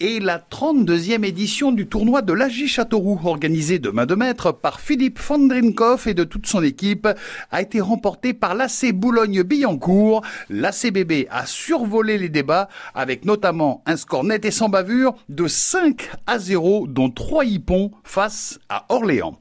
Et la 32e édition du tournoi de l'AJ Châteauroux, organisé de main de maître par Philippe Fandrinkov et de toute son équipe, a été remportée par l'AC Boulogne-Billancourt. L'ACBB a survolé les débats avec notamment un score net et sans bavure de 5 à 0, dont 3 hippons face à Orléans.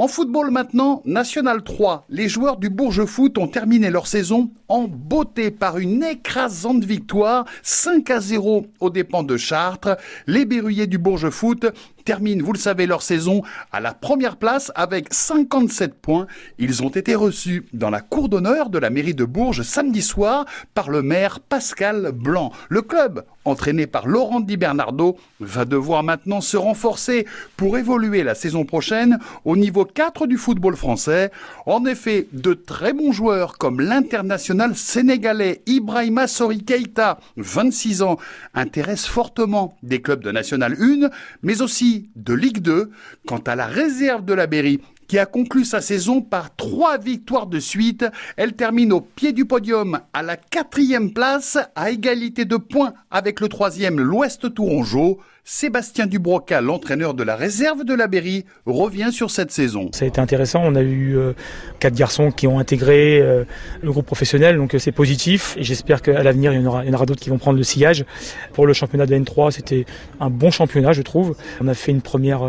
En football maintenant, National 3, les joueurs du Bourges Foot ont terminé leur saison en beauté par une écrasante victoire 5 à 0 aux dépens de Chartres. Les berruyers du Bourges Foot terminent, vous le savez, leur saison à la première place avec 57 points. Ils ont été reçus dans la cour d'honneur de la mairie de Bourges samedi soir par le maire Pascal Blanc. Le club, entraîné par Laurent Di Bernardo, va devoir maintenant se renforcer pour évoluer la saison prochaine au niveau 4 du football français. En effet, de très bons joueurs comme l'international sénégalais Ibrahima Sori Keita, 26 ans, intéressent fortement des clubs de National 1, mais aussi de Ligue 2. Quant à la réserve de la Berry, qui a conclu sa saison par trois victoires de suite. Elle termine au pied du podium à la quatrième place, à égalité de points avec le troisième, l'Ouest Tourangeau. Sébastien Dubroca, l'entraîneur de la réserve de la Berry, revient sur cette saison. Ça a été intéressant. On a eu euh, quatre garçons qui ont intégré euh, le groupe professionnel, donc euh, c'est positif. J'espère qu'à l'avenir, il y en aura, d'autres qui vont prendre le sillage. Pour le championnat de N3, c'était un bon championnat, je trouve. On a fait une première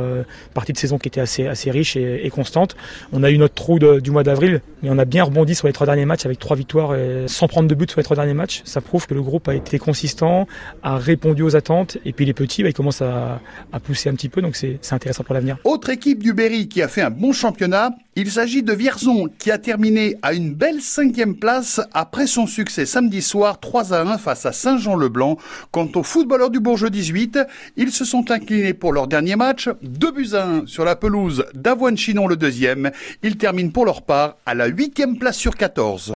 partie de saison qui était assez, riche et, constante. On a eu notre trou du mois d'avril, mais on a bien rebondi sur les trois derniers matchs avec trois victoires et sans prendre de but sur les trois derniers matchs. Ça prouve que le groupe a été consistant, a répondu aux attentes. Et puis les petits, bah, ils commencent à, à pousser un petit peu, donc c'est intéressant pour l'avenir. Autre équipe du Berry qui a fait un bon championnat, il s'agit de Vierzon qui a terminé à une belle cinquième place après son succès samedi soir 3 à 1 face à Saint-Jean-le-Blanc. Quant aux footballeurs du Bourges 18, ils se sont inclinés pour leur dernier match, 2 buts à 1 sur la pelouse d'Avoine-Chinon le deuxième. Ils terminent pour leur part à la huitième place sur 14.